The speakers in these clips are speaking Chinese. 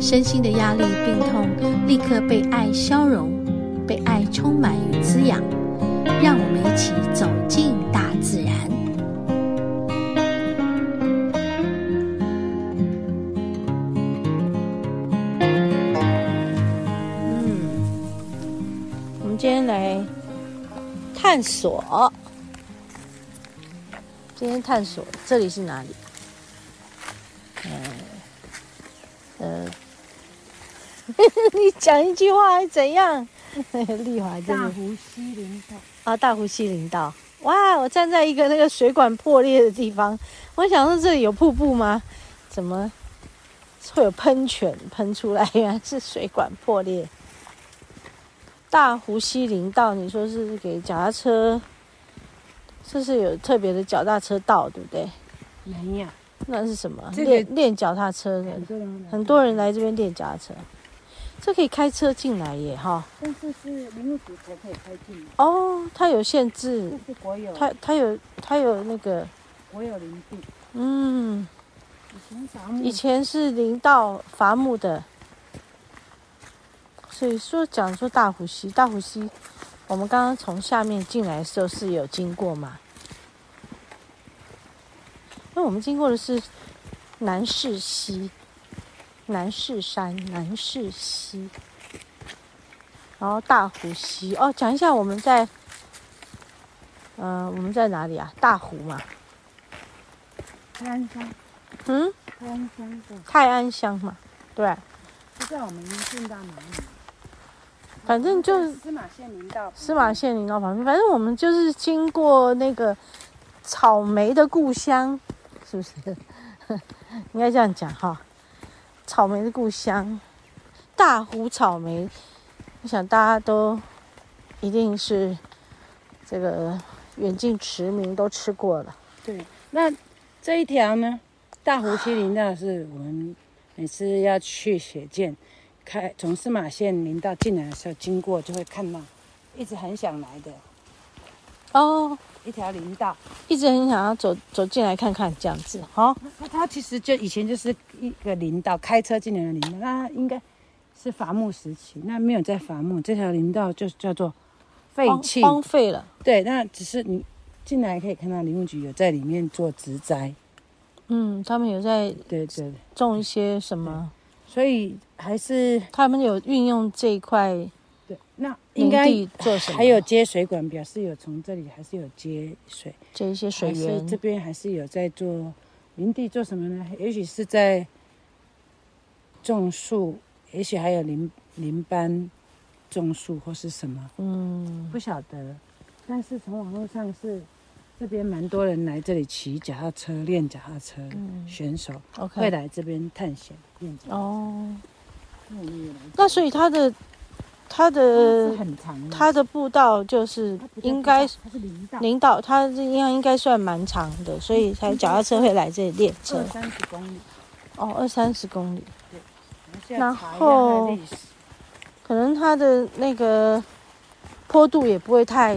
身心的压力、病痛立刻被爱消融，被爱充满与滋养。让我们一起走进大自然。嗯，我们今天来探索。今天探索这里是哪里？呃，呃，你讲一句话还怎样？丽华这大湖西林道啊，大湖西林道。哇，我站在一个那个水管破裂的地方，我想说这里有瀑布吗？怎么会有喷泉喷出来？原来是水管破裂。大湖西林道，你说是给脚踏车？这是有特别的脚踏车道，对不对？没有，那是什么？这个、练练脚踏车的，很多人来这边练脚踏车。这可以开车进来耶，哈！但是是林务局才可以开进来。哦，它有限制。这是国有。它它有它有那个国有林地。嗯。以前伐木。以前是林道伐木的，所以说讲说大湖溪，大湖溪。我们刚刚从下面进来的时候是有经过吗？因为我们经过的是南势溪、南势山、南势溪，然后大湖溪。哦，讲一下我们在，嗯、呃，我们在哪里啊？大湖嘛。泰安乡。嗯。泰安乡对。泰安乡嘛，对。不知道我们进到哪里？反正就是司马县林道，司马县林道旁边。反正我们就是经过那个草莓的故乡，是不是？应该这样讲哈。草莓的故乡，大湖草莓，我想大家都一定是这个远近驰名都吃过了。对，那这一条呢？大湖西林道是我们每次要去雪见。开从司马县林道进来的时候，经过就会看到，一直很想来的哦，一条林道，一直很想要走走进来看看这样子。好、哦，那它其实就以前就是一个林道，开车进来的林道，那应该是伐木时期，那没有在伐木，这条林道就叫做废弃荒废了。对，那只是你进来可以看到林务局有在里面做植栽，嗯，他们有在对对种一些什么。所以还是他们有运用这一块，对，那应该做什么？还有接水管，表示有从这里还是有接水，接一些水源。这边还是有在做林地做什么呢？也许是在种树，也许还有林林班种树或是什么，嗯，不晓得。但是从网络上是。这边蛮多人来这里骑脚踏车练脚踏车，选手会来这边探险。哦，那所以他的他的很长，他的步道就是应该林道，他这应该应该算蛮长的，所以才脚踏车会来这里练车。二三十公里，哦，二三十公里。对，然后可能它的那个坡度也不会太。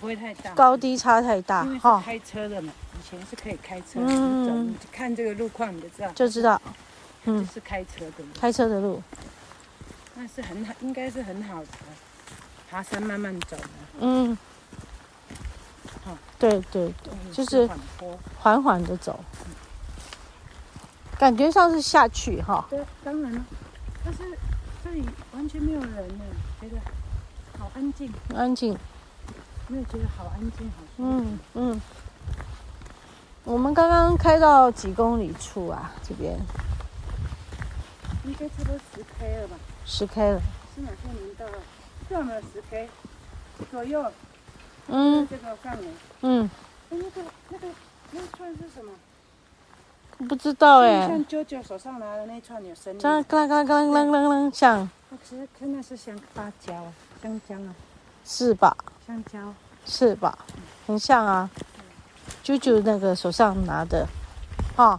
不会太大，高低差太大哈。开车的嘛，以前是可以开车的，嗯，走，看这个路况你就知道，就知道，嗯，是开车的，开车的路，那是很好，应该是很好的，爬山慢慢走的，嗯，好，对对对，就是缓缓的走，感觉上是下去哈。对，当然了，但是这里完全没有人呢，觉得好安静，安静。没有觉得好安静，好嗯嗯。我们刚刚开到几公里处啊？这边应该差不多十 K 了吧？十 K 了。司马县林道，这有没有十 K 左右？嗯。这个范围。嗯。哎，那个那个那串是什么？不知道哎。像舅舅手上拿的那串有声音。像嘎啦嘎啦嘎啦嘎啦像。其实真的是像芭蕉、香蕉啊。是吧？香蕉。是吧？很像啊。舅舅那个手上拿的，哈。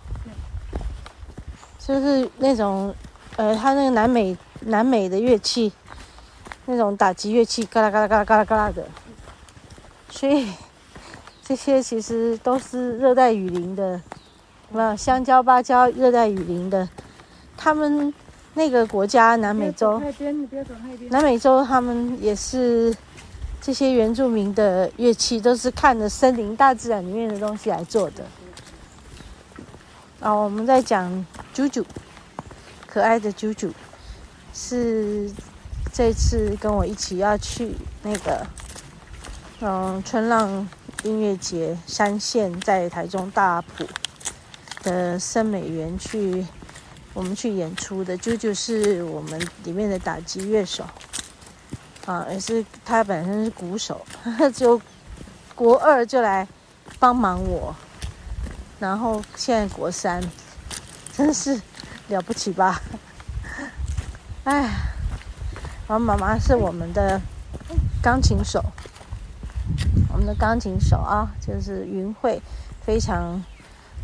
就是那种，呃，他那个南美南美的乐器，那种打击乐器，嘎啦嘎啦嘎啦嘎啦嘎啦的。所以这些其实都是热带雨林的，什么香蕉、芭蕉，热带雨林的。他们那个国家南美洲，南美洲他们也是这些原住民的乐器，都是看着森林、大自然里面的东西来做的。啊，我们在讲啾啾，可爱的啾啾，是这次跟我一起要去那个，嗯，春浪音乐节三线在台中大埔的森美园去，我们去演出的。啾啾是我们里面的打击乐手，啊，也是他本身是鼓手，就国二就来帮忙我。然后现在国三，真是了不起吧？哎，然后妈妈是我们的钢琴手，我们的钢琴手啊，就是云慧，非常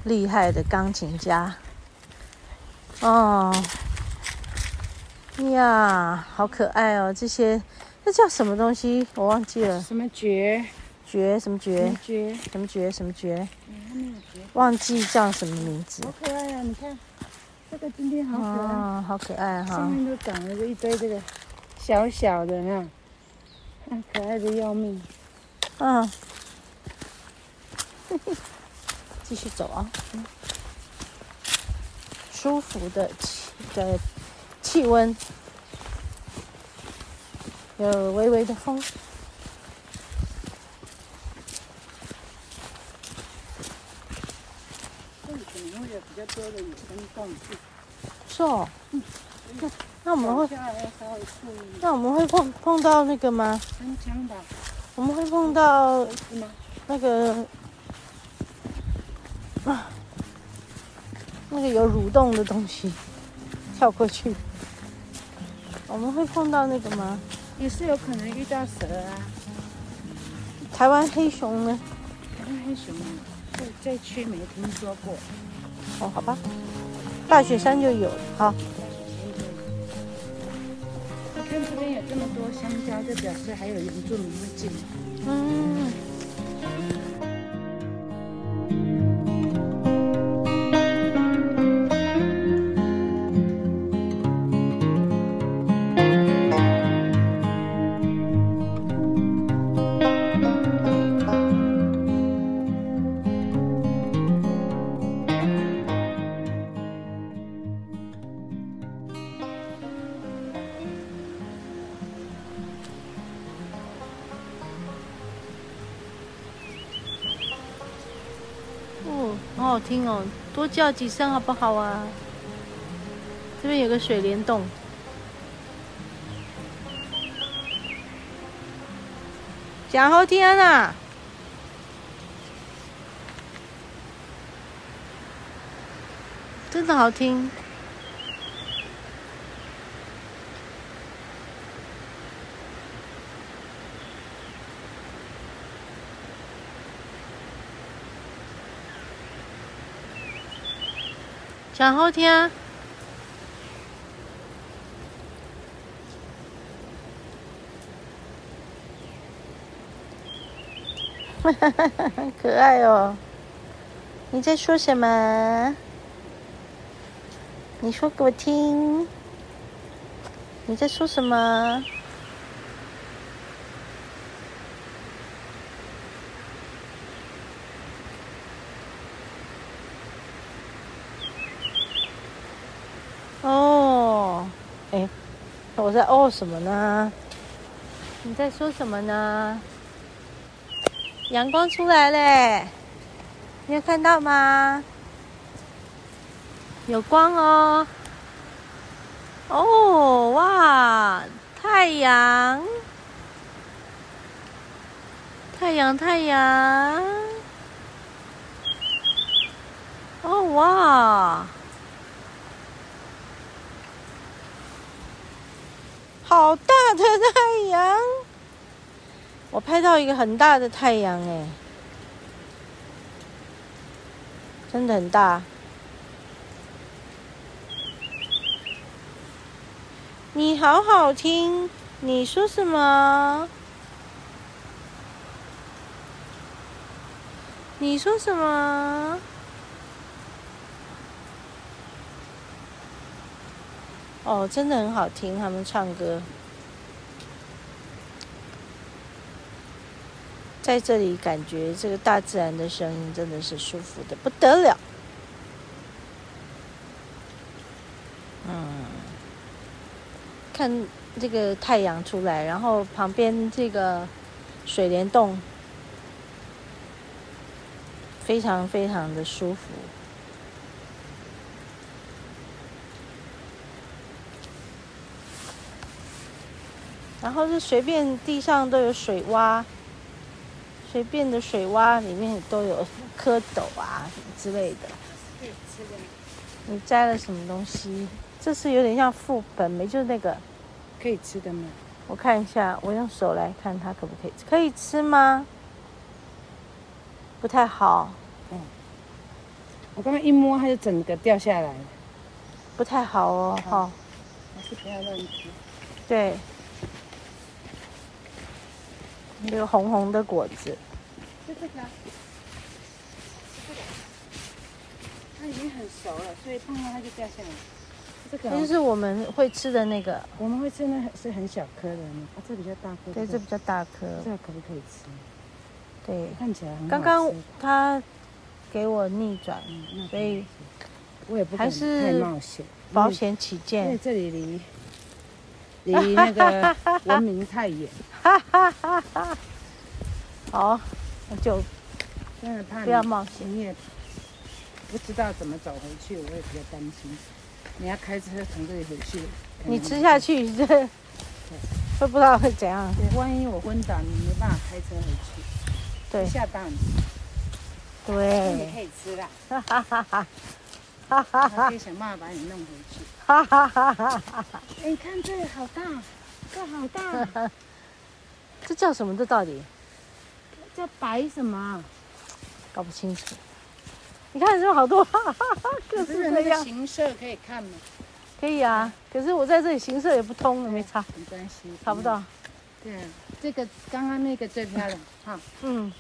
厉害的钢琴家。哦，呀，好可爱哦！这些那叫什么东西？我忘记了。什么蕨？蕨？什么蕨？蕨？什么蕨？什么蕨？忘记叫什么名字。好可爱啊！你看，这个今天好可爱，哦、好可爱哈、哦！上面都长了一堆这个小小的呢，看可爱的要命。嗯，继续走啊！嗯、舒服的气的气温，有微微的风。多的野生动物，是哦。嗯，那那我们会，嗯、那我们会碰碰到那个吗？山羌吧。我们会碰到那个啊，那个有蠕动的东西，跳过去。我们会碰到那个吗？也是有可能遇到蛇啊。台湾黑熊呢？台湾黑熊，这这区没听说过。哦，好吧，大雪山就有。好，我看这边有这么多香蕉，就表示还有原住民会进。嗯。好听哦，多叫几声好不好啊？这边有个水帘洞，讲好听啊！真的好听。讲好听！可爱哦！你在说什么？你说给我听。你在说什么？我在哦什么呢？你在说什么呢？阳光出来嘞，你有看到吗？有光哦。哦，哇，太阳，太阳，太阳。哦哇，好大的太阳！我拍到一个很大的太阳哎，真的很大。你好好听，你说什么？你说什么？哦，真的很好听，他们唱歌。在这里感觉这个大自然的声音真的是舒服的不得了。嗯，看这个太阳出来，然后旁边这个水帘洞非常非常的舒服。然后是随便地上都有水洼。随便的水洼里面都有蝌蚪啊什么之类的。你摘了什么东西？这是有点像副本没，就是那个。可以吃的吗？我看一下，我用手来看它可不可以吃？可以吃吗？不太好。嗯。我刚刚一摸，它就整个掉下来了。不太好哦，好。还是不要乱吃。对。有红红的果子，就这个，它已经很熟了，所以碰到它就掉下来。这个就是我们会吃的那个，我们会吃那是很小颗的，啊，这比较大颗。对，这比较大颗。这个可不可以吃？对，看起来很。刚刚他给我逆转，所以我也不敢太冒险，保险起见。因为这里离。离那个文明太远，哈哈哈哈！好，那就真的怕不要冒险，你也不知道怎么走回去，我也比较担心。你要开车从这里回去，你吃下去 这会不知道会怎样。对，万一我昏倒，你没办法开车回去。对，下蛋。对。你可以吃了。哈哈哈哈。哈哈哈！可以想办法把你弄回去。哈哈哈！哈哈！哎，你看这个好大，这好大。这叫什么？这到底？叫白 什么？搞不清楚。你看这好多，哈哈哈！各式各样。形色可以看吗？可以啊，可是我在这里形色也不通，没差。没关系，查不到。对，这个刚刚那个最漂亮，哈。嗯。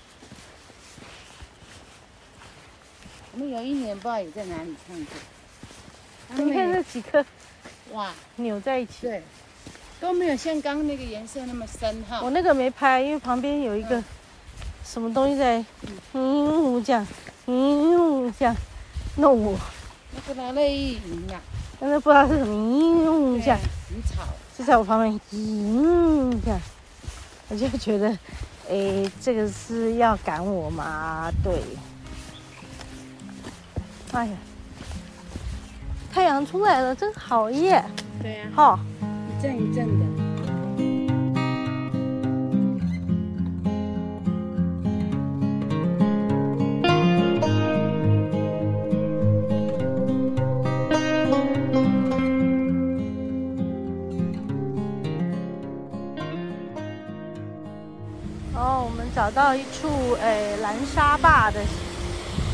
我们有一年不知道也在哪里看过，你看这几颗，哇，扭在一起，对，都没有像刚刚那个颜色那么深哈。我那个没拍，因为旁边有一个什么东西在，嗯，这样，嗯，这样弄我。那个哪里？但是不知道是什么，嗯，这样，很吵，就在我旁边，嗯，这样，我就觉得，哎，这个是要赶我吗？对。哎呀，太阳出来了，真好耶！对呀，好，一阵一阵的。哦，我们找到一处诶蓝沙坝的。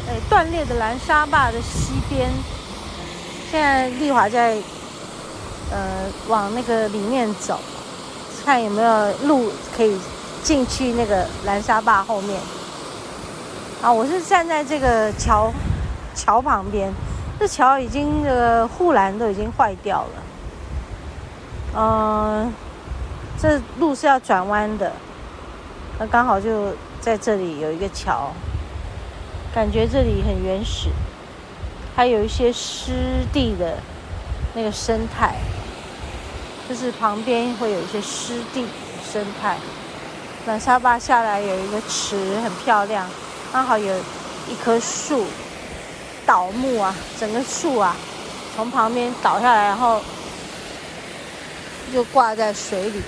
哎，断裂的蓝沙坝的西边，现在丽华在呃往那个里面走，看有没有路可以进去那个蓝沙坝后面。啊，我是站在这个桥桥旁边，这桥已经这个护栏都已经坏掉了。嗯、这路是要转弯的，那刚好就在这里有一个桥。感觉这里很原始，还有一些湿地的那个生态，就是旁边会有一些湿地生态。蓝沙坝下来有一个池，很漂亮，刚好有一棵树倒木啊，整个树啊从旁边倒下来，然后就挂在水里。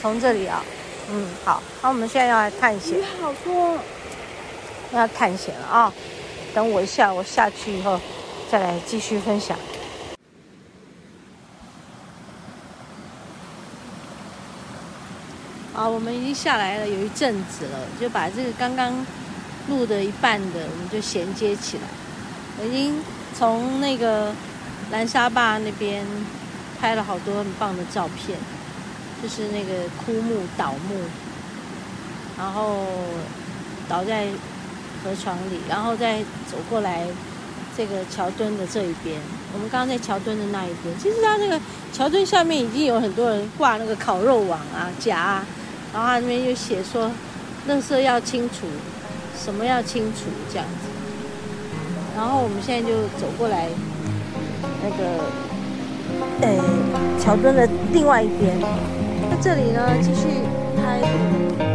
从这里啊，嗯，好，那我们现在要来探险。好多。要探险了啊！等我一下，我下去以后再来继续分享。啊，我们已经下来了有一阵子了，就把这个刚刚录的一半的，我们就衔接起来。我已经从那个南沙坝那边拍了好多很棒的照片，就是那个枯木倒木，然后倒在河床里，然后再走过来这个桥墩的这一边。我们刚刚在桥墩的那一边，其实它那个桥墩下面已经有很多人挂那个烤肉网啊、夹啊。然后他那边又写说，垃圾要清除，什么要清除这样子。然后我们现在就走过来，那个，呃，桥墩的另外一边。那这里呢，继续拍。